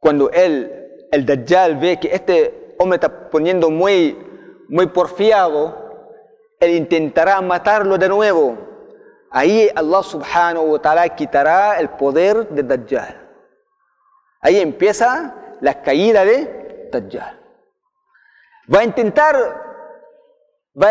cuando él, el Dajjal, ve que este hombre está poniendo muy, muy porfiado, él intentará matarlo de nuevo. Ahí Allah subhanahu wa ta'ala quitará el poder de Dajjal. Ahí empieza la caída de Dajjal. Va a intentar, va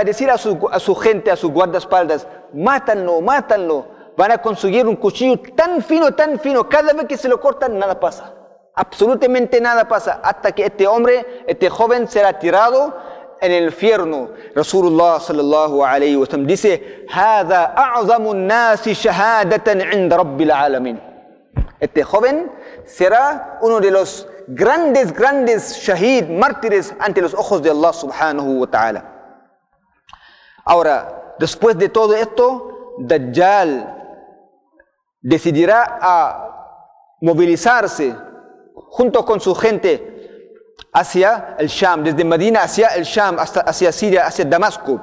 a, decir a su, a su gente, a sus guardaespaldas, mátanlo, mátanlo van a conseguir un cuchillo tan fino, tan fino, cada vez que se lo cortan, nada pasa. Absolutamente nada pasa hasta que este hombre, este joven será tirado en el infierno. Rasulullah sallallahu alayhi wa sallam dice, "Hada a'zamu nasi shahadatan 'inda rabbil alamin." Este joven será uno de los grandes grandes shahid, mártires ante los ojos de Allah subhanahu wa ta'ala. Ahora, después de todo esto, Dajjal decidirá a movilizarse junto con su gente hacia el Sham, desde Medina hacia el Sham, hasta hacia Siria, hacia Damasco.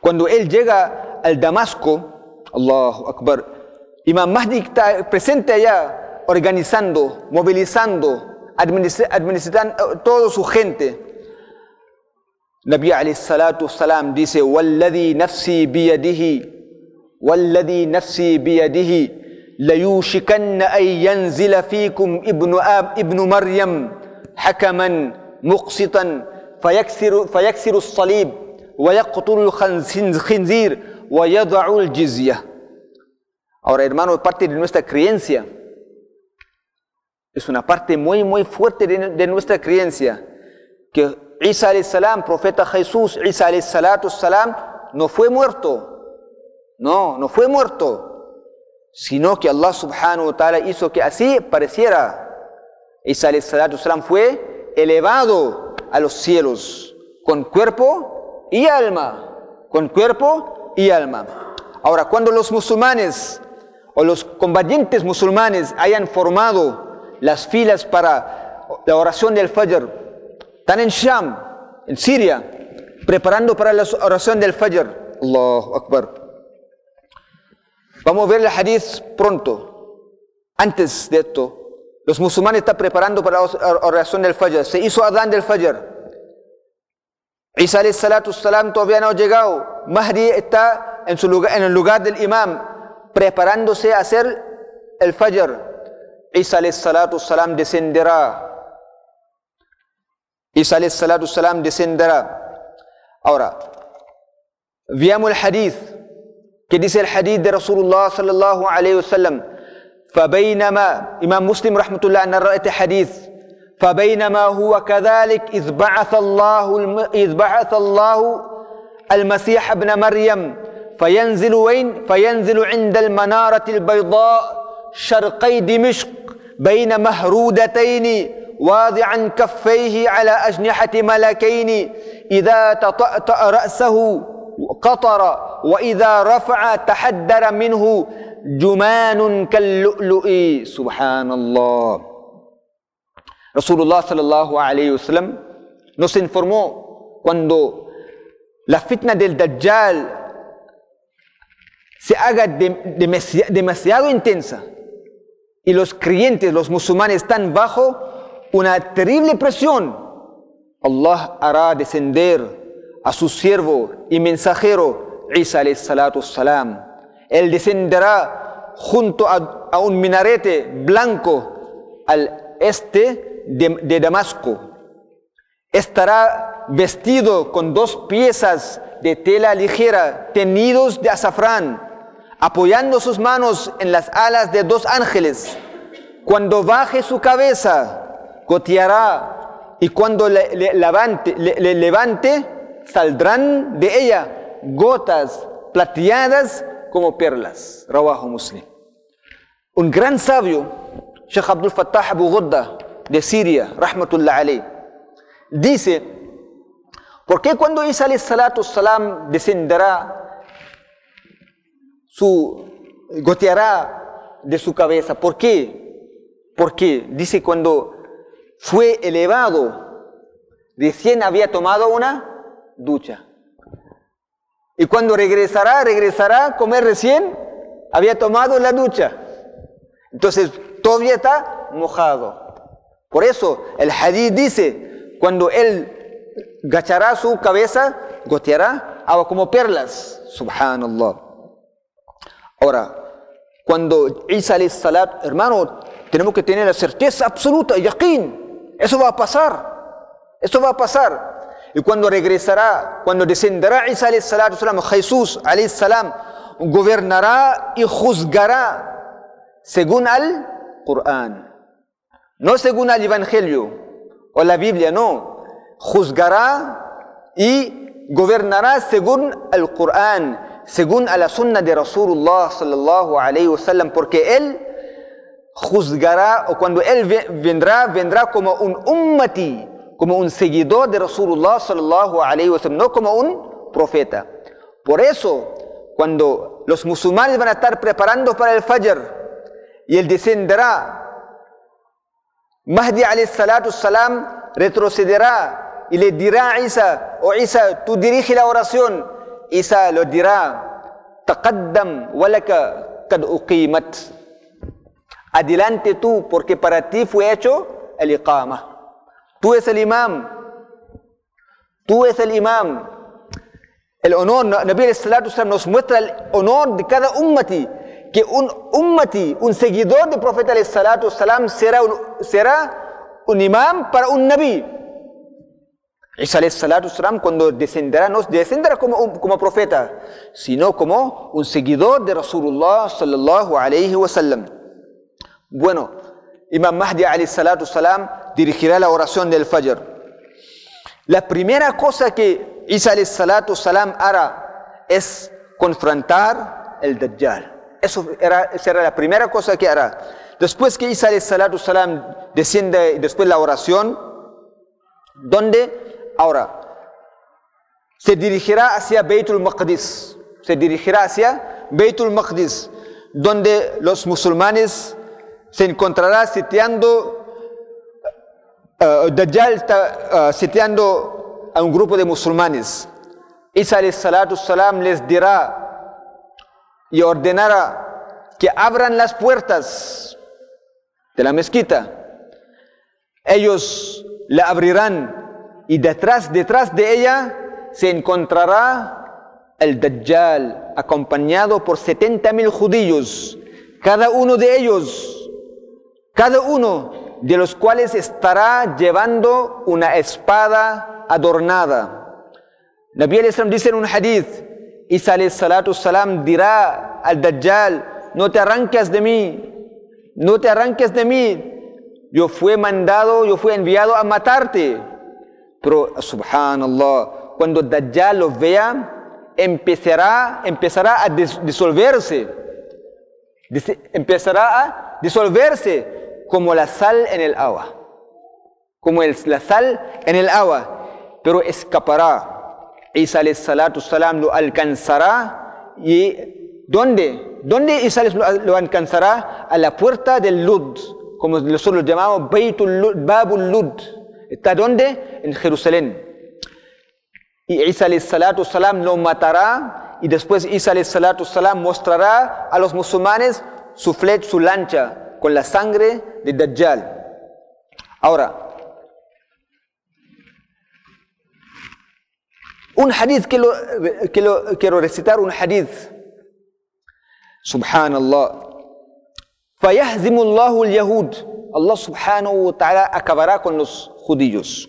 Cuando él llega al Damasco, Allahu Akbar, Imam Mahdi está presente allá, organizando, movilizando, administrando eh, toda su gente. Nabi alayhi salatu salam dice, Walladhi nafsi biyadihi, Walladhi nafsi biyadihi, ليوشكن أن ينزل فيكم ابن آب ابن مريم حكما مقسطا فيكسر, فيكسر الصليب ويقتل الخنزير ويضع الجزية Ahora, hermano, parte de nuestra creencia. Es una parte muy, muy fuerte de, de nuestra creencia. Que Isa salam, profeta Jesús, Isa salatu salam, no fue muerto. No, no fue muerto sino que Allah subhanahu wa ta'ala hizo que así pareciera. Isa salam fue elevado a los cielos con cuerpo y alma, con cuerpo y alma. Ahora, cuando los musulmanes o los combatientes musulmanes hayan formado las filas para la oración del Fajr, están en Sham, en Siria, preparando para la oración del Fajr. Allahu Akbar. Vamos a ver el hadith pronto. Antes de esto, los musulmanes están preparando para la oración del Fajr. Se hizo Adán del Fajr. Isa salatu salam todavía no ha llegado. Mahdi está en, su lugar, en el lugar del imam, preparándose a hacer el Fajr. Isa salatu salam descenderá. Isa salatu salam descenderá. Ahora, veamos el hadith. El hadith de Rasulullah sallallahu alayhi wa sallam فبينما إمام مسلم رحمة الله أن رأيت حديث فبينما هو كذلك إذ بعث الله إذ بعث الله المسيح ابن مريم فينزل وين؟ فينزل عند المنارة البيضاء شرقي دمشق بين مهرودتين واضعا كفيه على أجنحة ملكين إذا تطأطأ رأسه قطر وإذا رفع تحدر منه جمان كاللؤلؤ سبحان الله Rasulullah sallallahu alayhi wasallam nos informó cuando la fitna del Dajjal se haga demasiado intensa y los creyentes, los musulmanes están bajo una terrible presión, Allah hará descender a su siervo y mensajero Isa salam. Él descenderá junto a, un minarete blanco al este de, de Damasco. Estará vestido con dos piezas de tela ligera tenidos de azafrán, apoyando sus manos en las alas de dos ángeles. Cuando baje su cabeza, goteará, y cuando le, levante, le levante, saldrán de ella gotas plateadas como perlas. Rawahu Muslim. Un gran sabio, Sheikh Abdul Fattah Abu Ghudda de Siria, rahmatullah alayh, dice, ¿por qué cuando Isa salatu salam descenderá, su, goteará de su cabeza? ¿Por qué? Porque dice cuando fue elevado, recién había tomado una ducha. Y cuando regresará, regresará a comer recién, había tomado la ducha. Entonces todavía está mojado. Por eso el hadith dice, cuando él gachará su cabeza, goteará agua como perlas. Subhanallah. Ahora, cuando Isa salat, hermano, tenemos que tener la certeza absoluta, yaqeen. Eso va a pasar. Eso va a pasar. Y cuando regresará, cuando descenderá Isa salat, Jesús salam, gobernará y juzgará según al Corán. No según el Evangelio o la Biblia, no. Juzgará y gobernará según el Corán, según a la sunna de Rasulullah sallallahu alayhi wasallam, porque él juzgará o cuando él vendrá, vendrá como un ummati, como un seguidor de Rasulullah sallallahu wasallam, no como un profeta. Por eso, cuando los musulmanes van a estar preparando para el Fajr y él descenderá Mahdi alayhi salatu salam retrocederá y le dirá a Isa, o Isa, tú dirige la oración. Isa lo dirá, taqaddam walaka kad uqimat. Adelante tú, porque para ti fue hecho el iqama. Tú es el imam. Tú es el imam. El honor, Nabi nos muestra el honor de cada ummati que un ummati, un seguidor del profeta salam será un, será un imam para un nabi. Isa salam cuando descenderá no descenderá como, como profeta, sino como un seguidor de Rasulullah sallallahu alayhi wa sallam. Bueno, Imam Mahdi alayhi salatu salam dirigirá la oración del Fajr. La primera cosa que Isa salatu salam hará es confrontar el Dajjal. Eso era, esa era la primera cosa que hará. Después que Isa salatu salam desciende, después la oración, donde ahora se dirigirá hacia Beitul Maqdis, se dirigirá hacia Beitul Maqdis, donde los musulmanes se encontrarán sitiando, uh, Dajjal está uh, sitiando a un grupo de musulmanes. Isa salatu salam les dirá y ordenara que abran las puertas de la mezquita. Ellos la abrirán y detrás, detrás de ella se encontrará el Dajjal acompañado por 70 mil judíos, cada uno de ellos, cada uno de los cuales estará llevando una espada adornada. Nabi al-Islam dice en un hadith, Isa salatu salam dirá al Dajjal, no te arranques de mí, no te arranques de mí. Yo fui mandado, yo fui enviado a matarte. Pero, subhanallah, cuando Dajjal lo vea, empezará, empezará a disolverse. Empezará a disolverse como la sal en el agua. Como la sal en el agua. Pero escapará. Isa salatu salam lo alcanzará y ¿dónde? ¿Dónde Isa lo alcanzará? A la puerta del Lud, como nosotros lo llamamos Beitul Lud, Babul Lud. ¿Está dónde? En Jerusalén. Y Isa salatu salam lo matará y después Isa salatu salam mostrará a los musulmanes su flecha, su lancha con la sangre de Dajjal. Ahora, Un hadith que lo, que lo quiero recitar, un hadith. Subhanallah. فيهزم الله اليهود الله سبحانه وتعالى acabará con los judíos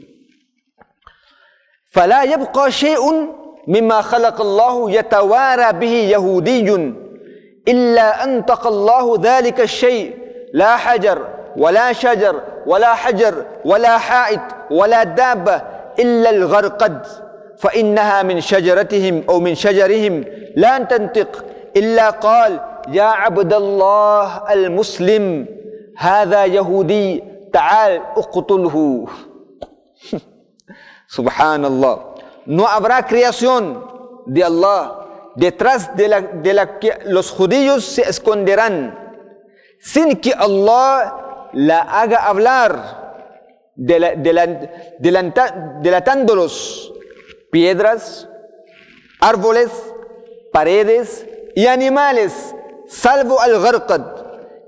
فلا يبقى شيء مما خلق الله يتوارى به يهودي إلا أنطق الله ذلك الشيء لا حجر ولا شجر ولا حجر ولا حائط ولا دابة إلا الغرقد فإنها من شجرتهم أو من شجرهم لا تنطق إلا قال يا عبد الله المسلم هذا يهودي تعال اقتله. سبحان الله no habrá creación de Allah detrás de la, de la que los judíos se esconderán sin que Allah la haga hablar delatándolos piedras, árboles, paredes y animales, salvo al gharqad,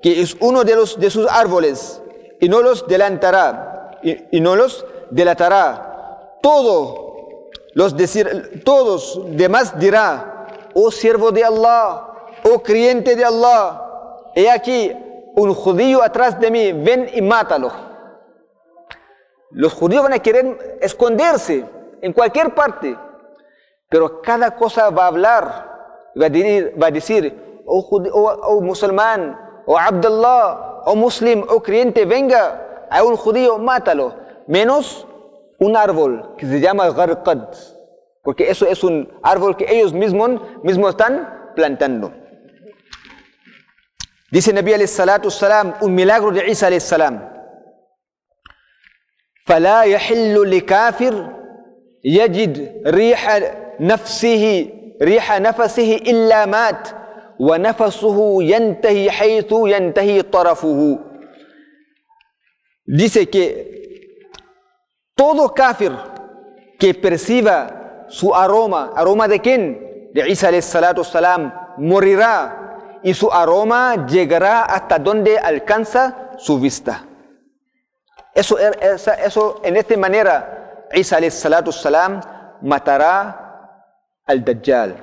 que es uno de, los, de sus árboles. y no los delantará y, no los delatará. Todo los decir, todos demás dirá, oh siervo de Allah, oh creyente de Allah, he aquí un judío atrás de mí, ven y mátalo. Los judíos van a querer esconderse en cualquier parte, pero cada cosa va a hablar, va a decir, va a decir oh, oh, oh musulmán, oh Abdullah, oh muslim, oh creyente, venga a un judío, mátalo. Menos un árbol que se llama Gharqad, porque eso es un árbol que ellos mismos, mismos están plantando. Dice Nabi alayhi salam, un milagro de Isa alayhi salam. فلا يحل لكافر يجد ريح نفسه ريح نفسه إلا مات ونفسه ينتهي حيث ينتهي طرفه dice que todo kafir que perciba su aroma, aroma de quién? De Isa alayhi salatu salam, morirá y su aroma llegará hasta donde alcanza su vista. Eso, eso en esta manera, Isa salatu salam matará al Dajjal.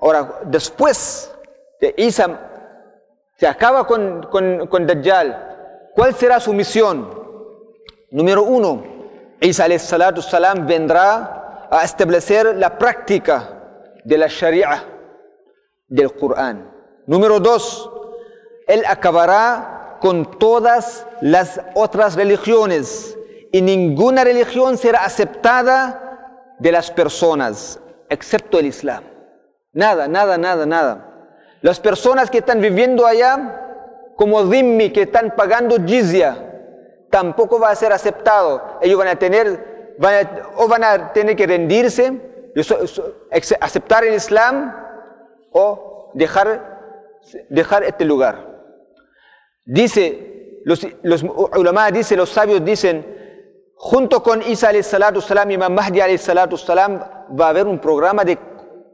Ahora, después de Isa se acaba con, con, con Dajjal, ¿cuál será su misión? Número uno, Isa salatu salam vendrá a establecer la práctica de la Sharia del Corán. Número dos, él acabará con todas las otras religiones y ninguna religión será aceptada de las personas, excepto el Islam. Nada, nada, nada, nada. Las personas que están viviendo allá, como dhimmi, que están pagando jizya, tampoco va a ser aceptado. Ellos van a tener, o van a tener que rendirse, aceptar el Islam o dejar, dejar este lugar. Dice, los, los ulama dicen, los sabios dicen, junto con Isa alayhi salatu salam Mahdi salatu salam, va a haber un programa de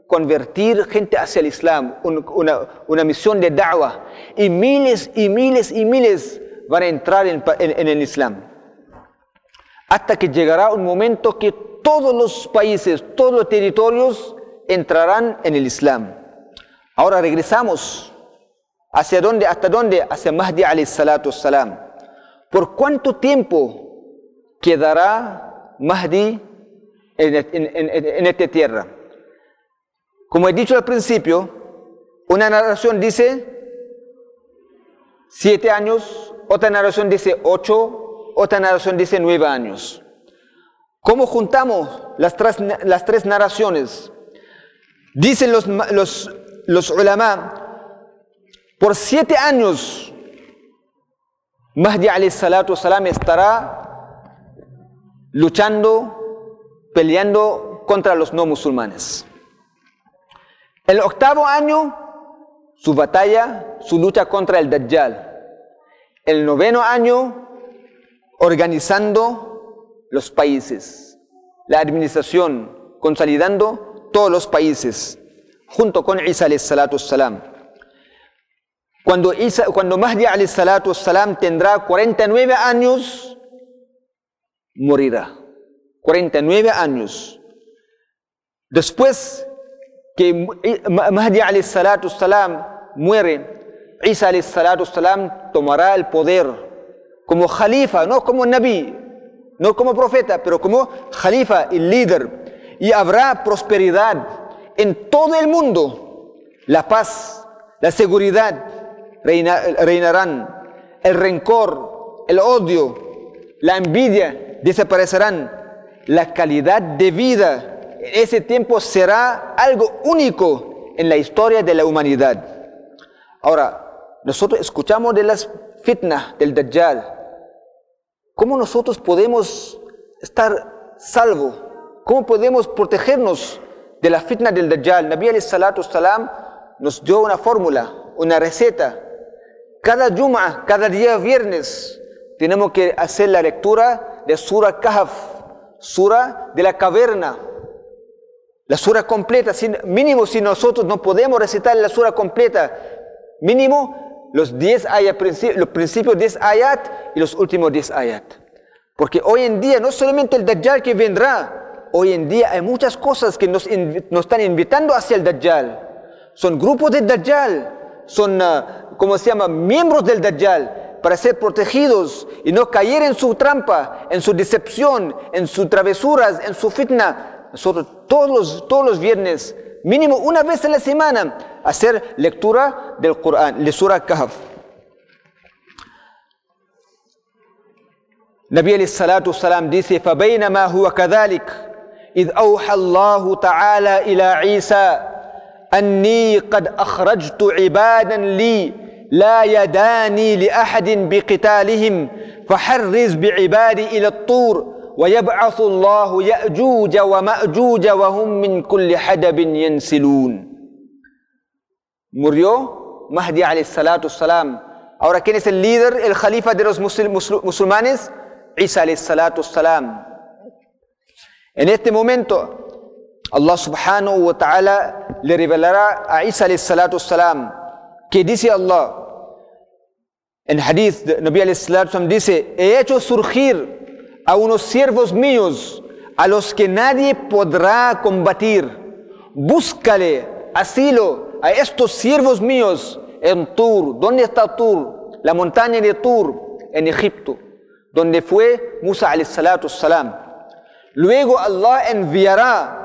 convertir gente hacia el Islam, una, una, misión de da'wah. Y miles y miles y miles van a entrar en, en, el Islam. Hasta que llegará un momento que todos los países, todos los territorios entrarán en el Islam. Ahora regresamos ¿Hacia dónde? ¿Hasta dónde? Hacia Mahdi salam. ¿Por cuánto tiempo quedará Mahdi en, esta tierra? Como he dicho al principio, una narración dice siete años, otra narración dice ocho, otra narración dice nueve años. ¿Cómo juntamos las tres, las tres narraciones? Dicen los, los, los ulama, por siete años, Mahdi salam estará luchando, peleando contra los no musulmanes. El octavo año, su batalla, su lucha contra el Dajjal. El noveno año, organizando los países, la administración, consolidando todos los países, junto con Isa salatu salam. Cuando, Isa, cuando Mahdi salam tendrá 49 años, morirá. 49 años. Después que Mahdi salatu salam muere, Isa salatu salam tomará el poder como Khalifa, no como Nabi, no como profeta, pero como Khalifa y líder. Y habrá prosperidad en todo el mundo, la paz, la seguridad, reinarán. El rencor, el odio, la envidia desaparecerán. La calidad de vida en ese tiempo será algo único en la historia de la humanidad. Ahora, nosotros escuchamos de las fitnas del Dajjal. ¿Cómo nosotros podemos estar salvo? ¿Cómo podemos protegernos de la fitna del Dajjal? Nabi alayhi salatu salam nos dio una fórmula, una receta cada Juma, cada día viernes, tenemos que hacer la lectura de Sura Kahf, Sura de la caverna. La Sura completa, mínimo si nosotros no podemos recitar la Sura completa, mínimo los 10 ayat, los principios 10 ayat y los últimos 10 ayat. Porque hoy en día no solamente el Dajjal que vendrá, hoy en día hay muchas cosas que nos, están invitando hacia el Dajjal. Son grupos del Dajjal, son, uh, ¿cómo se llama?, miembros del Dajjal, para ser protegidos y no caer en su trampa, en su decepción, en sus travesuras, en su fitna. Nosotros todos los, todos los viernes, mínimo una vez en la semana, hacer lectura del Corán, de Surah Kahf. Nabi alayhi salatu salam dice, فَبَيْنَمَا هُوَ كَذَلِكَ إِذْ أَوْحَى اللَّهُ تَعَالَى إِلَى عِيسَى أني قد أخرجت عبادا لي لا يداني لأحد بقتالهم فحرز بعبادي إلى الطور ويبعث الله يأجوج ومأجوج وهم من كل حدب ينسلون Murió Mahdi salam. Ahora, ¿quién es el líder, el jalifa de los musulmanes? Isa alayhi salatu salam. En este momento, Allah subhanahu wa ta'ala le revelará a Isa salam que dice Allah en hadith de Nabi salam dice he hecho surgir a unos siervos míos a los que nadie podrá combatir búscale asilo a estos siervos míos en Tur ¿dónde está Tur? la montaña de Tur en Egipto donde fue Musa alayhi salatu salam luego Allah enviará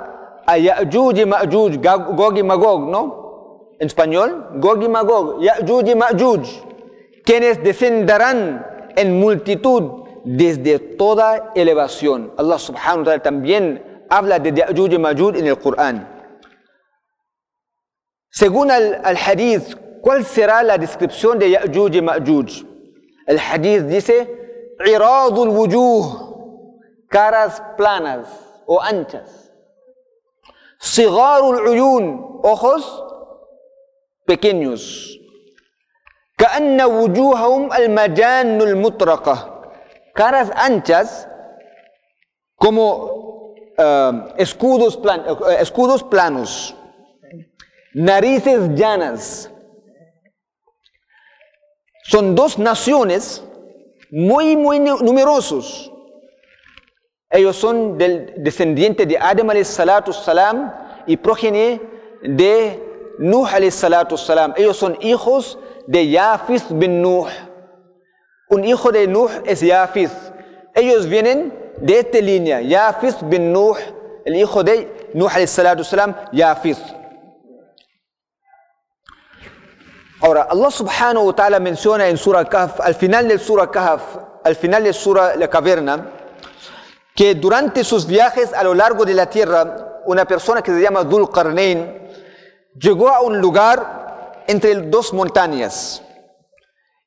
a Ya'juj y Ma'juj, Gog y Magog, ¿no? En español, Gog y Magog, Ya'juj y Ma'juj, quienes descenderán en multitud desde toda elevación. Allah subhanahu wa ta'ala también habla de Ya'juj y Ma'juj en el Corán. Según el, el hadith, ¿cuál será la descripción de Ya'juj y Ma'juj? El hadith dice, Iradul wujuh, caras planas o anchas. Sigarul uyun, ojos pequeños. كأن وجوههم المجان المطرقة caras anchas como uh, escudos, plan, uh, escudos planos narices llanas son dos naciones muy muy numerosos ellos son del descendiente de Adam salatu salam y progenie de Nuh salatu salam. Ellos son hijos de Yafis bin Nuh. Un hijo de Nuh es Yafis. Ellos vienen de esta línea. Yafis bin Nuh, el hijo de Nuh salatu salam, Yafis. Ahora, Allah subhanahu wa ta'ala menciona en Surah Kahf, al final del Surah Kahf, al final de Surah La Caverna, que durante sus viajes a lo largo de la tierra, una persona que se llama Dhul Qarnain llegó a un lugar entre dos montañas.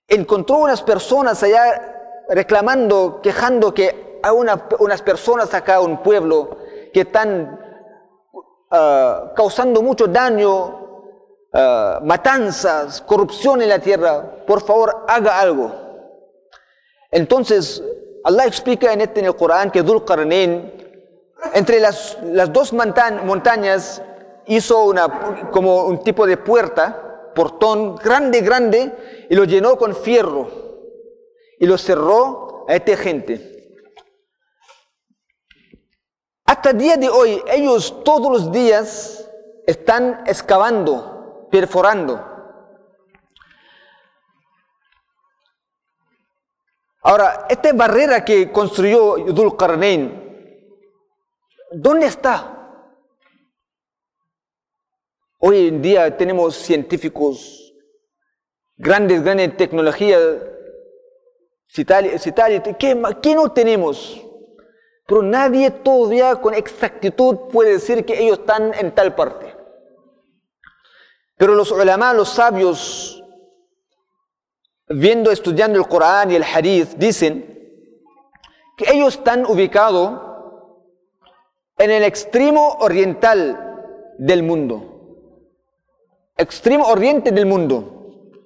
Encontró unas personas allá reclamando, quejando que hay unas personas acá, un pueblo, que están ah, causando mucho daño, ah, matanzas, corrupción en la tierra. Por favor, haga algo. Entonces Allah explica en, este, en el Corán que Dhul Qarnain, entre las, las dos montañas, hizo una, como un tipo de puerta, portón grande, grande, y lo llenó con fierro y lo cerró a esta gente. Hasta el día de hoy, ellos todos los días están excavando, perforando Ahora, esta barrera que construyó Yudul Qarnain, ¿dónde está? Hoy en día tenemos científicos, grandes, grandes tecnologías, ¿qué, ¿qué no tenemos? Pero nadie todavía con exactitud puede decir que ellos están en tal parte. Pero los ulama, los sabios, viendo, estudiando el Corán y el Hadith, dicen que ellos están ubicados en el extremo oriental del mundo. Extremo oriente del mundo,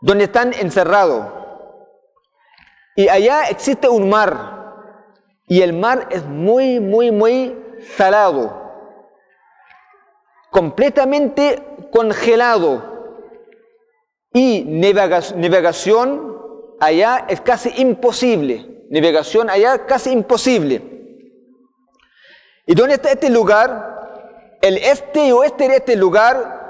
donde están encerrados. Y allá existe un mar. Y el mar es muy, muy, muy salado. Completamente congelado Y navegación allá es casi imposible. Navegación allá casi imposible. ¿Y dónde está este lugar? El este y oeste de este lugar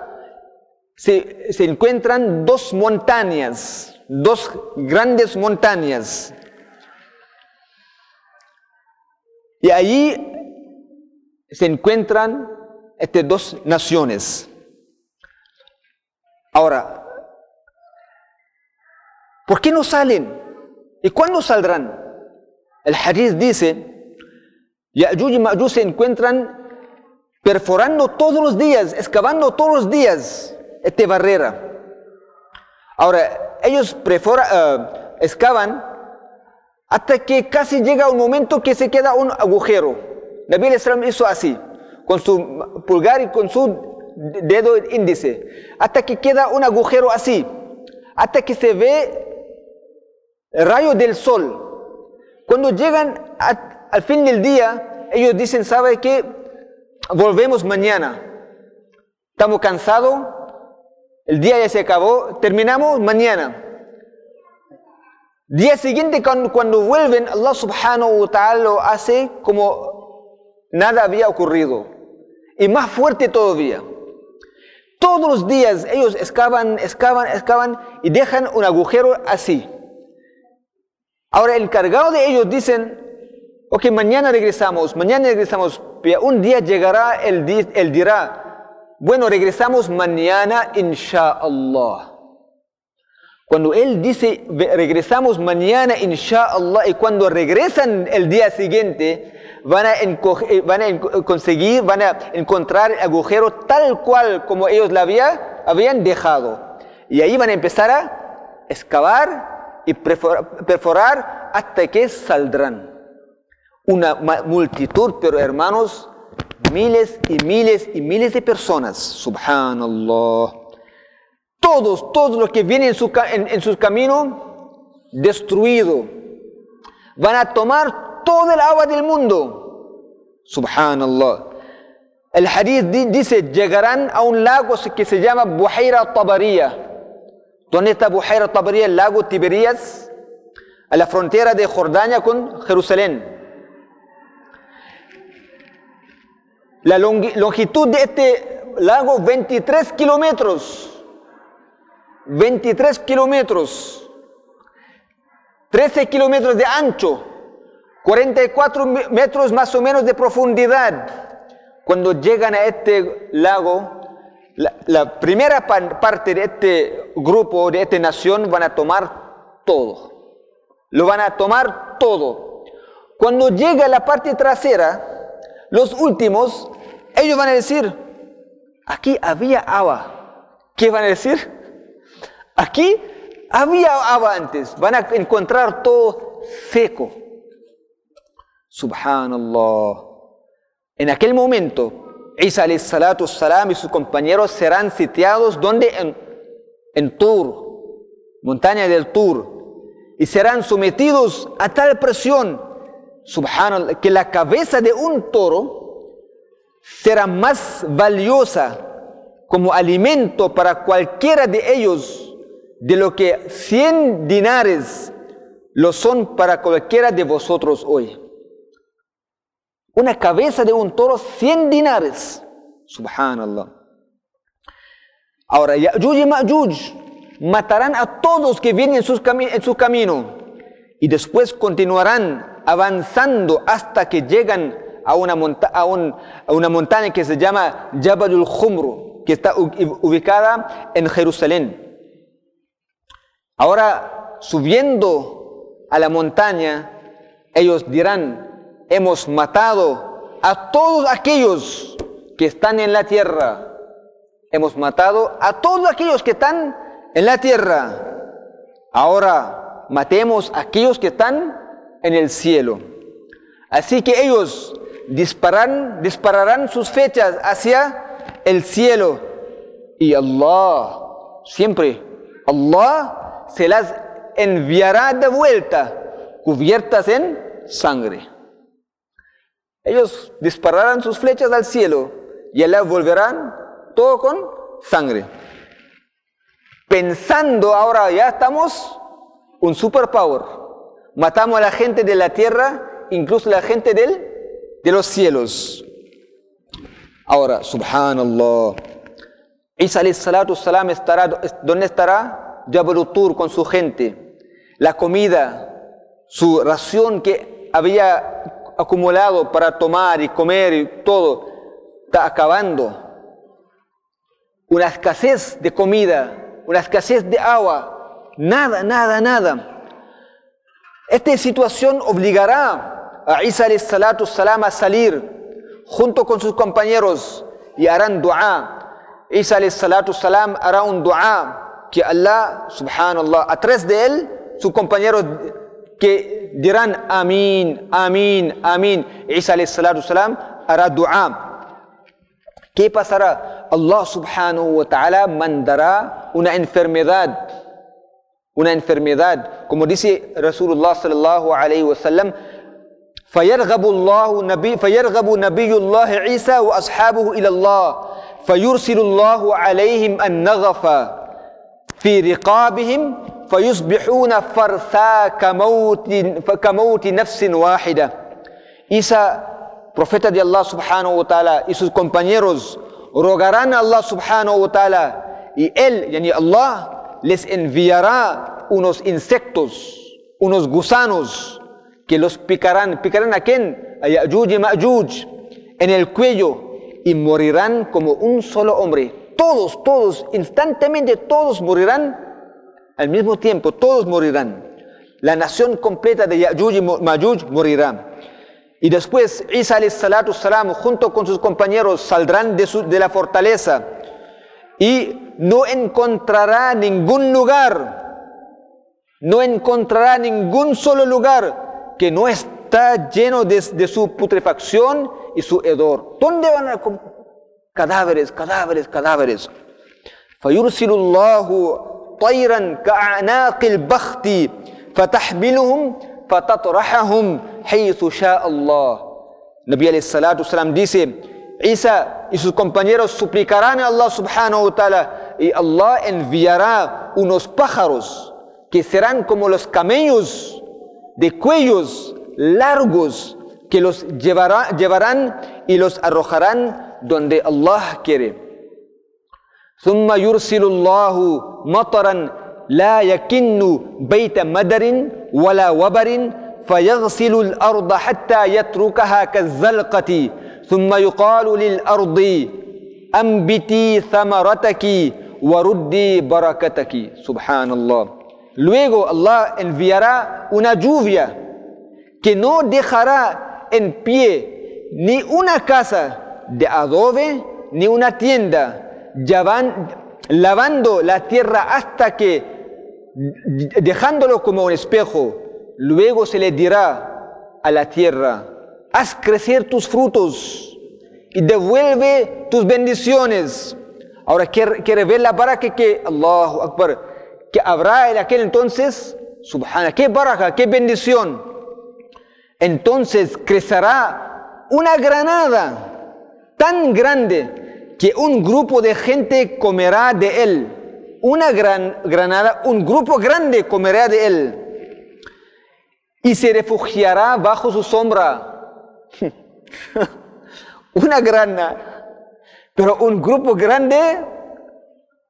se, encuentran dos montañas, dos grandes montañas. Y allí se encuentran estas dos naciones. Ahora, ¿por qué no salen? ¿Y cuándo saldrán? El hadith dice, Ya'juj y Ma'juj se encuentran perforando todos los días, excavando todos los días esta barrera. Ahora, ellos uh, excavan hasta que casi llega un momento que se queda un agujero. David Islam hizo así, con su pulgar y con su dedo índice, hasta que queda un agujero así, hasta que se ve el rayo del sol. Cuando llegan al fin del día, ellos dicen, ¿sabe qué? Volvemos mañana. Estamos cansados, el día ya se acabó, terminamos mañana. Día siguiente, cuando, vuelven, Allah subhanahu wa ta'ala hace como nada había ocurrido. Y más fuerte todavía. Todos los días ellos excavan, excavan, excavan y dejan un agujero así. Ahora el encargado de ellos dicen, ok, mañana regresamos, mañana regresamos. Un día llegará, él, él dirá, bueno, regresamos mañana, inshallah. Cuando Él dice, regresamos mañana, inshallah, y cuando regresan el día siguiente, van a, eh, van a conseguir, van a encontrar el agujero tal cual como ellos la había, habían dejado. Y ahí van a empezar a excavar y perforar hasta que saldrán. Una multitud, pero hermanos, miles y miles y miles de personas. Subhanallah todos, todos los que vienen en su, en, camino, destruido. Van a tomar todo el agua del mundo. Subhanallah. El hadith dice, llegarán a un lago que se llama Buhaira Tabariya. ¿Dónde está Buhaira Tabariya? El lago Tiberías, a la frontera de Jordania con Jerusalén. La longitud de este lago, 23 kilómetros. 23 kilómetros, 13 kilómetros de ancho, 44 metros más o menos de profundidad. Cuando llegan a este lago, la, primera parte de este grupo, de esta nación, van a tomar todo. Lo van a tomar todo. Cuando llega la parte trasera, los últimos, ellos van a decir, aquí había agua. ¿Qué van a decir? Aquí había agua antes, van a encontrar todo seco. Subhanallah. En aquel momento, Isa salatu salam y sus compañeros serán sitiados donde en, en Tur, montaña del Tur, y serán sometidos a tal presión, subhanallah, que la cabeza de un toro será más valiosa como alimento para cualquiera de ellos de lo que 100 dinares lo son para cualquiera de vosotros hoy. Una cabeza de un toro, 100 dinares. Subhanallah. Ahora, Ya'juj y Ma'juj matarán a todos que vienen en, en su camino y después continuarán avanzando hasta que llegan a una, a, una montaña que se llama Jabalul Khumru, que está ubicada en Jerusalén. Ahora, subiendo a la montaña, ellos dirán, hemos matado a todos aquellos que están en la tierra. Hemos matado a todos aquellos que están en la tierra. Ahora matemos a aquellos que están en el cielo. Así que ellos dispararán, dispararán sus fechas hacia el cielo. Y Allah, siempre, Allah se las enviará de vuelta, cubiertas en sangre. Ellos dispararán sus flechas al cielo y allá volverán todo con sangre. pensando ahora ya estamos un superpower. Matamos a la gente de la tierra, incluso la gente del, de los cielos. Ahora, subhanallah. Isa salatu salam estará, ¿dónde estará? Jabal Tur con su gente. La comida, su ración que había acumulado para tomar y comer y todo, está acabando. Una escasez de comida, una escasez de agua, nada, nada, nada. Esta situación obligará a Isa salatu salam a salir junto con sus compañeros y harán dua Isa salatu salam hará un dua que Allah, subhanallah, a través de él, sus compañeros que dirán amén, amén, amén. Isa salatu salam hará dua. ¿Qué pasará? Allah subhanahu wa ta'ala mandará una enfermedad. Una enfermedad. Como dice Rasulullah sallallahu alayhi wa sallam, فيرغب الله نبي فيرغب نبي الله عيسى واصحابه إلى الله فيرسل الله عليهم النغف في رقابهم فيصبحون فرثا كموت كموت نفس واحدة عيسى profeta de Allah subhanahu wa ta'ala y sus compañeros rogarán a Allah subhanahu wa ta'ala y él, yani Allah, les enviará unos insectos, unos gusanos que los picarán. ¿Picarán a quién? A Ya'juj y Ma'juj en el cuello y morirán como un solo hombre. Todos, todos, instantáneamente todos morirán al mismo tiempo, todos morirán. La nación completa de Ya'juj y Ma'juj morirá. Y después Isa salatu junto con sus compañeros saldrán de la fortaleza y no encontrará ningún lugar, no encontrará ningún solo lugar que no está lleno de, de su putrefacción y su hedor. ¿Dónde van a cadáveres, cadáveres, cadáveres? فيرسل الله طيرا كأعناق البخت فتحملهم فتطرحهم حيث شاء الله Nabi alayhi salatu salam dice Isa y sus compañeros suplicarán a Allah subhanahu wa ta'ala y Allah enviará unos pájaros que serán como los camellos de cuellos largos que los llevará, llevarán y los arrojarán donde Allah quiere. ثم يرسل الله مطرا لا يكن بيت مدر ولا وبر فيغسل الأرض حتى يتركها كالزلقة ثم يقال للأرض أنبتي ثمرتك وردي بركتك سبحان الله Luego Allah enviará una lluvia que no dejará en pie ni una casa de adobe ni una tienda, lavando la tierra hasta que, dejándolo como un espejo, luego se le dirá a la tierra, haz crecer tus frutos y devuelve tus bendiciones. Ahora quiere, ver la baraka que, Allahu Akbar, que habrá en aquel entonces, subhana, qué baraka, qué bendición entonces crecerá una granada tan grande que un grupo de gente comerá de él. Una gran granada, un grupo grande comerá de él y se refugiará bajo su sombra. una granada, pero un grupo grande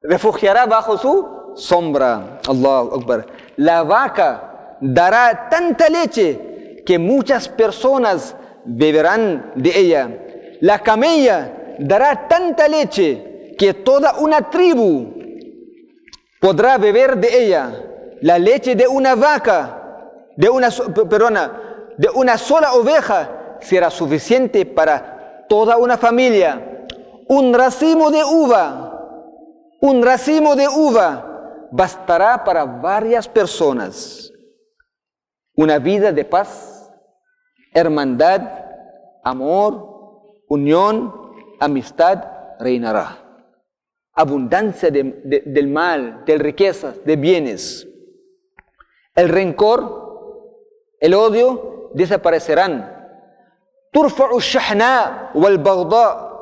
refugiará bajo su sombra. Allahu Akbar. La vaca dará tanta leche que muchas personas beberán de ella. La camella dará tanta leche que toda una tribu podrá beber de ella. La leche de una vaca, de una, de una sola oveja será suficiente para toda una familia. Un racimo de uva, un racimo de uva bastará para varias personas. Una vida de paz hermandad, amor, unión, amistad reinará. Abundancia del mal, de riquezas, de bienes. El rencor, el odio desaparecerán. ترفع الشحناء والبغضاء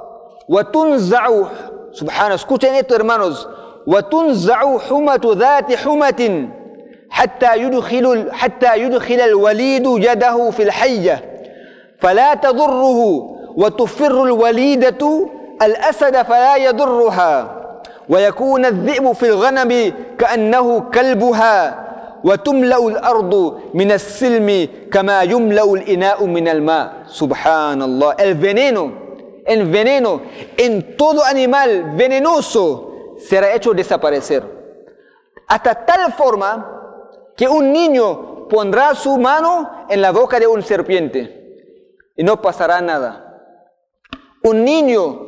وتنزع subhanahu escuchen esto hermanos وتنزع حمة ذات حمة حتى يدخل حتى يدخل الوليد يده في الحية. فلا تضره وتفر الوليدة الأسد فلا يضرها. ويكون الذئب في الغنم كأنه كلبها. وتملأ الأرض من السلم كما يملأ الإناء من الماء سبحان الله el veneno el veneno en todo animal venenoso será hecho desaparecer hasta tal forma que un niño pondrá su mano en la boca de un serpiente y no pasará nada un niño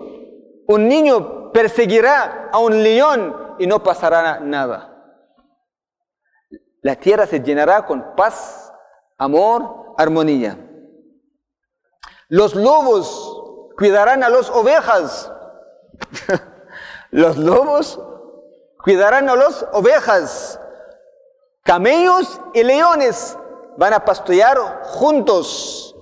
un niño perseguirá a un león y no pasará nada la tierra se llenará con paz, amor, armonía. Los lobos cuidarán a las ovejas. los lobos cuidarán a las ovejas. Camellos y leones van a pastorear juntos.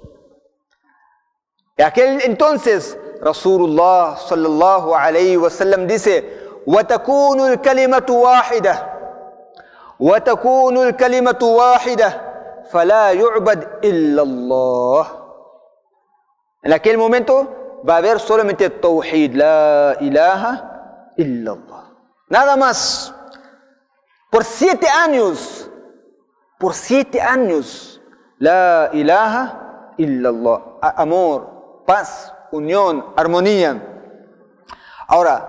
Y aquel entonces Rasulullah sallallahu alayhi wa sallam dice, وتكون الكلمة واحدة وتكون الكلمة واحدة فلا يعبد إلا الله En aquel momento va a haber solamente Tawhid, la ilaha illallah. Nada más. Por siete años, por siete años, la ilaha illallah. Amor, paz, unión, armonía. Ahora,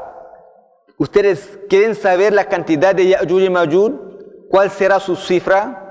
¿ustedes quieren saber la cantidad de Ya'juj y Ma'juj? ¿Cuál será su cifra?